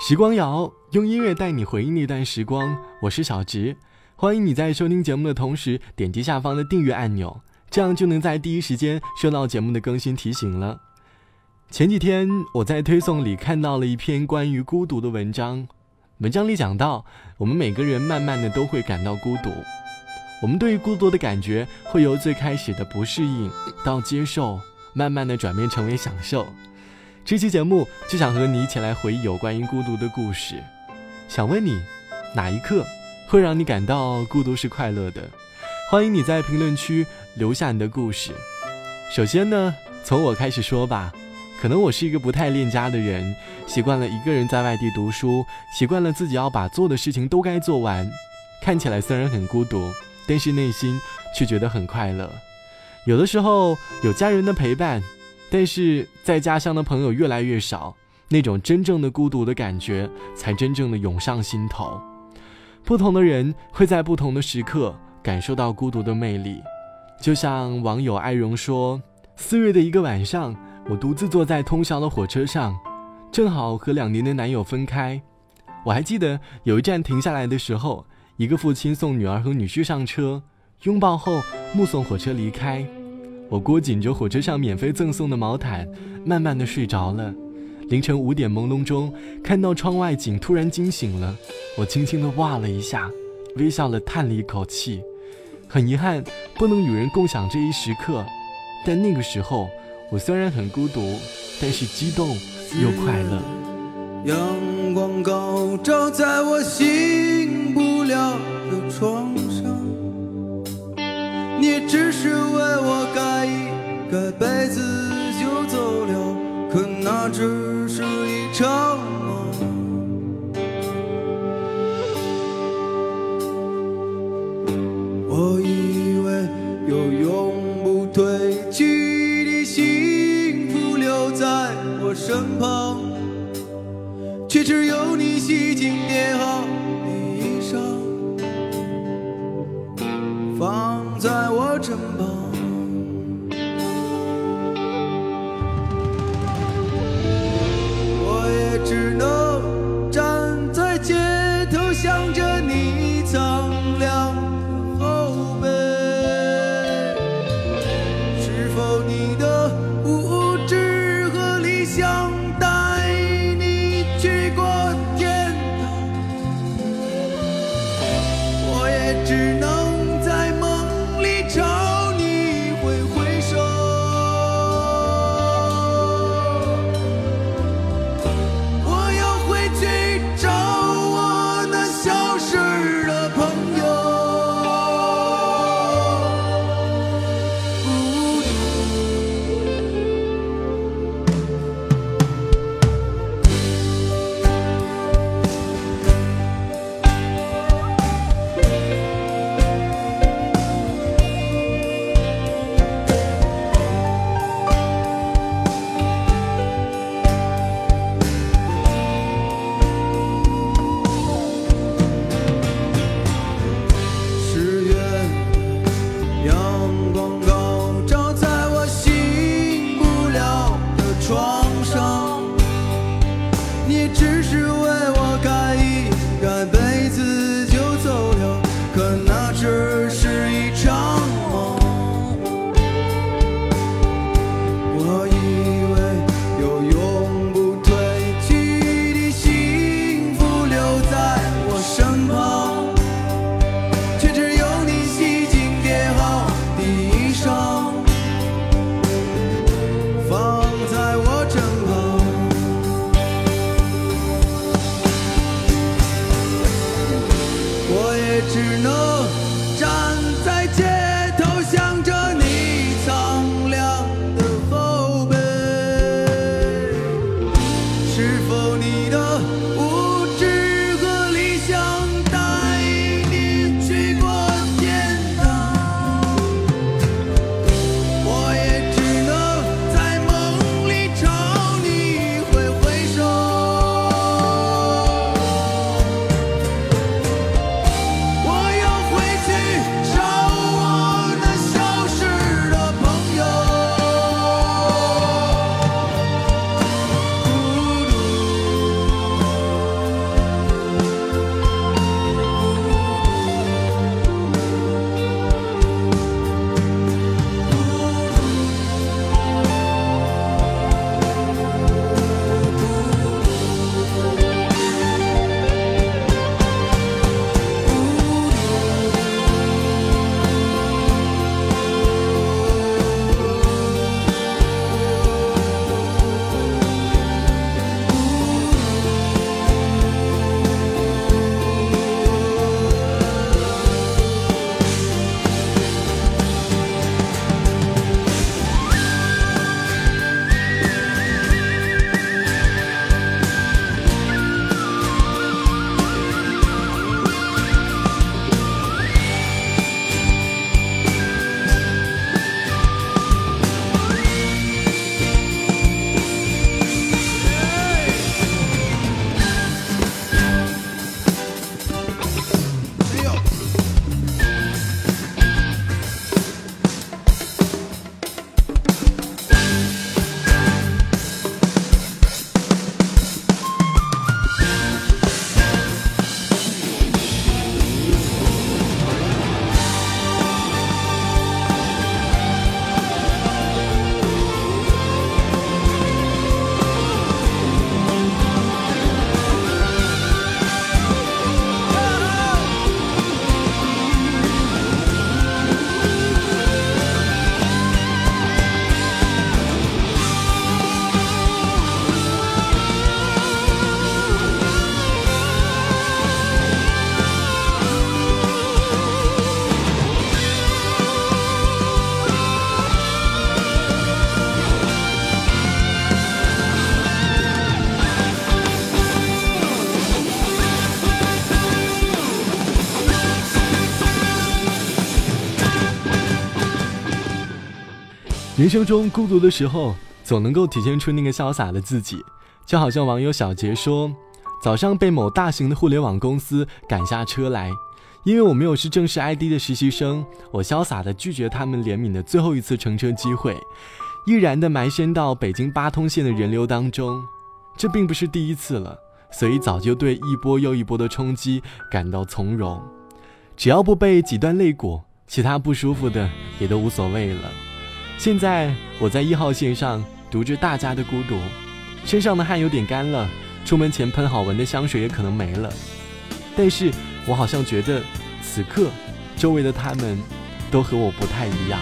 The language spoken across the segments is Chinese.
时光谣用音乐带你回忆那段时光，我是小直，欢迎你在收听节目的同时点击下方的订阅按钮，这样就能在第一时间收到节目的更新提醒了。前几天我在推送里看到了一篇关于孤独的文章，文章里讲到，我们每个人慢慢的都会感到孤独，我们对于孤独的感觉会由最开始的不适应到接受，慢慢的转变成为享受。这期节目就想和你一起来回忆有关于孤独的故事，想问你，哪一刻会让你感到孤独是快乐的？欢迎你在评论区留下你的故事。首先呢，从我开始说吧，可能我是一个不太恋家的人，习惯了一个人在外地读书，习惯了自己要把做的事情都该做完，看起来虽然很孤独，但是内心却觉得很快乐。有的时候有家人的陪伴。但是在家乡的朋友越来越少，那种真正的孤独的感觉才真正的涌上心头。不同的人会在不同的时刻感受到孤独的魅力。就像网友艾荣说：“四月的一个晚上，我独自坐在通宵的火车上，正好和两年的男友分开。我还记得有一站停下来的时候，一个父亲送女儿和女婿上车，拥抱后目送火车离开。”我裹紧着火车上免费赠送的毛毯，慢慢的睡着了。凌晨五点朦胧中，看到窗外景，突然惊醒了。我轻轻的哇了一下，微笑了，叹了一口气。很遗憾，不能与人共享这一时刻。但那个时候，我虽然很孤独，但是激动又快乐。阳光高照在我醒不了的窗，你只是为我盖一人生中孤独的时候，总能够体现出那个潇洒的自己。就好像网友小杰说，早上被某大型的互联网公司赶下车来，因为我没有是正式 ID 的实习生，我潇洒的拒绝他们怜悯的最后一次乘车机会，毅然的埋身到北京八通线的人流当中。这并不是第一次了，所以早就对一波又一波的冲击感到从容。只要不被挤断肋骨，其他不舒服的也都无所谓了。现在我在一号线上读着大家的孤独。身上的汗有点干了，出门前喷好闻的香水也可能没了，但是我好像觉得，此刻，周围的他们，都和我不太一样。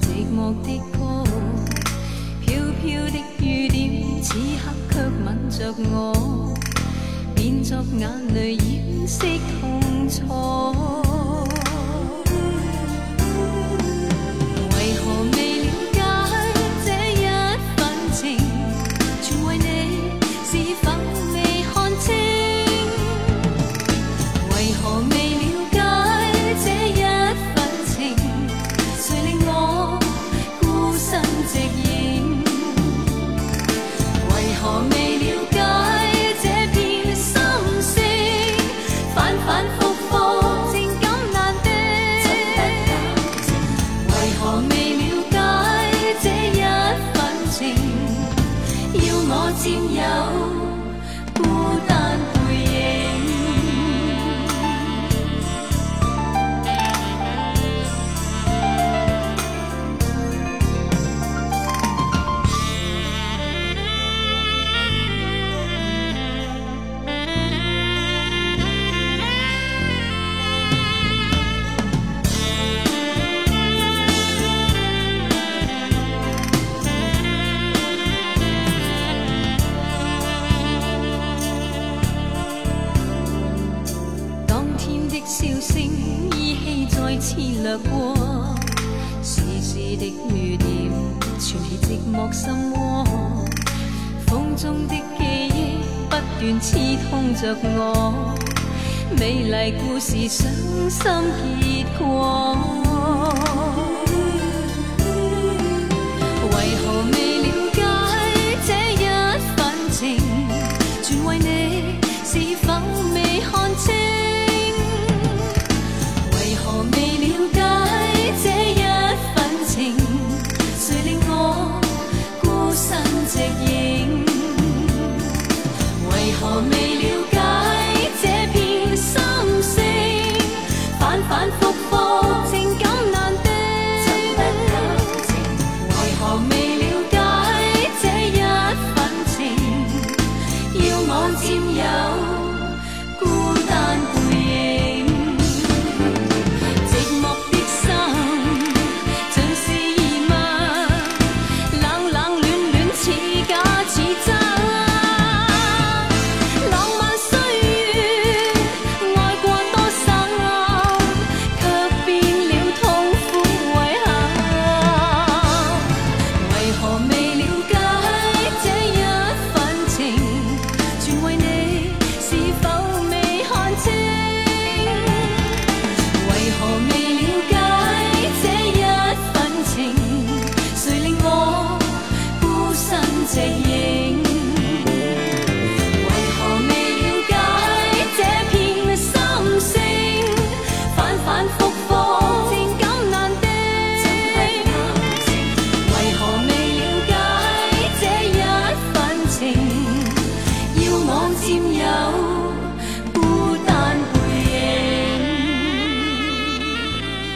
寂寞的飘的雨点，此刻却吻着我。变作眼泪掩饰痛楚。笑声依稀再次掠过，丝丝的雨点串起寂寞心窝，风中的记忆不断刺痛着我，美丽故事伤心结果，为何未了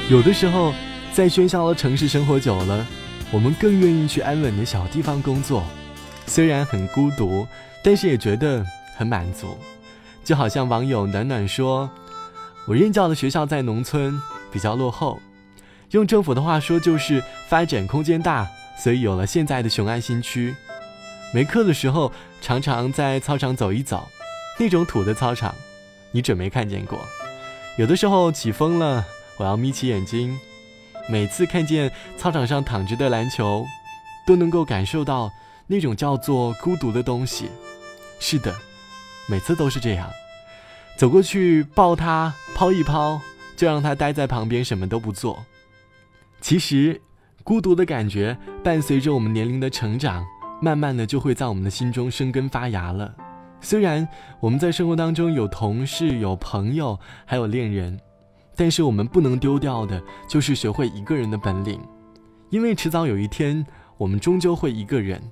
有的时候，在喧嚣的城市生活久了，我们更愿意去安稳的小地方工作。虽然很孤独，但是也觉得很满足。就好像网友暖暖说：“我任教的学校在农村，比较落后，用政府的话说就是发展空间大，所以有了现在的雄安新区。没课的时候，常常在操场走一走，那种土的操场，你准没看见过。有的时候起风了。”我要眯起眼睛，每次看见操场上躺着的篮球，都能够感受到那种叫做孤独的东西。是的，每次都是这样，走过去抱他，抛一抛，就让他待在旁边，什么都不做。其实，孤独的感觉伴随着我们年龄的成长，慢慢的就会在我们的心中生根发芽了。虽然我们在生活当中有同事、有朋友，还有恋人，但是我们不能丢掉的就是学会一个人的本领，因为迟早有一天，我们终究会一个人。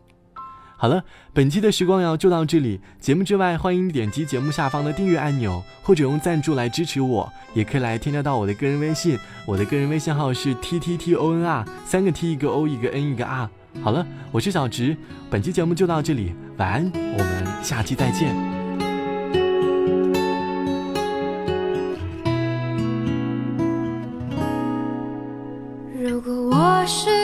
好了，本期的时光谣就到这里。节目之外，欢迎点击节目下方的订阅按钮，或者用赞助来支持我，也可以来添加到我的个人微信。我的个人微信号是 t t t o n r，三个 t 一个 o 一个 n 一个 r。好了，我是小直，本期节目就到这里，晚安，我们下期再见。我是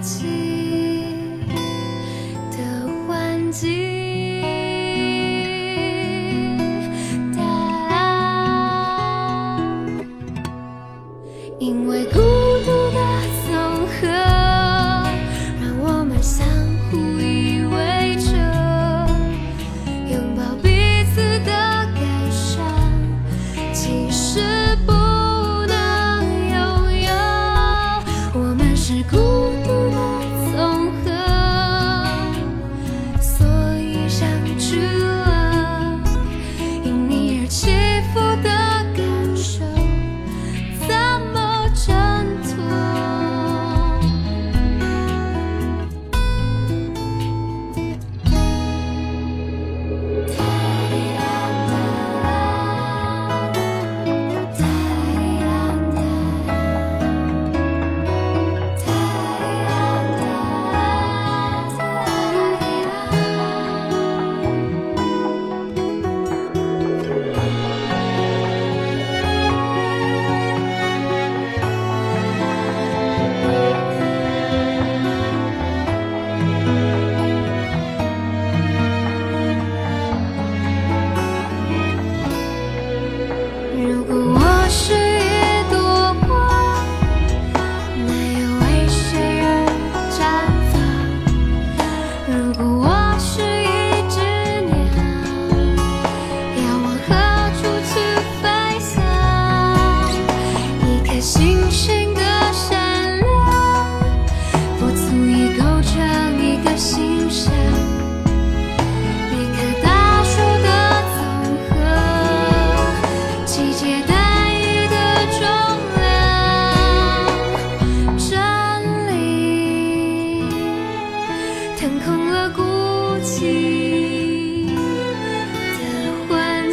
起。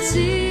see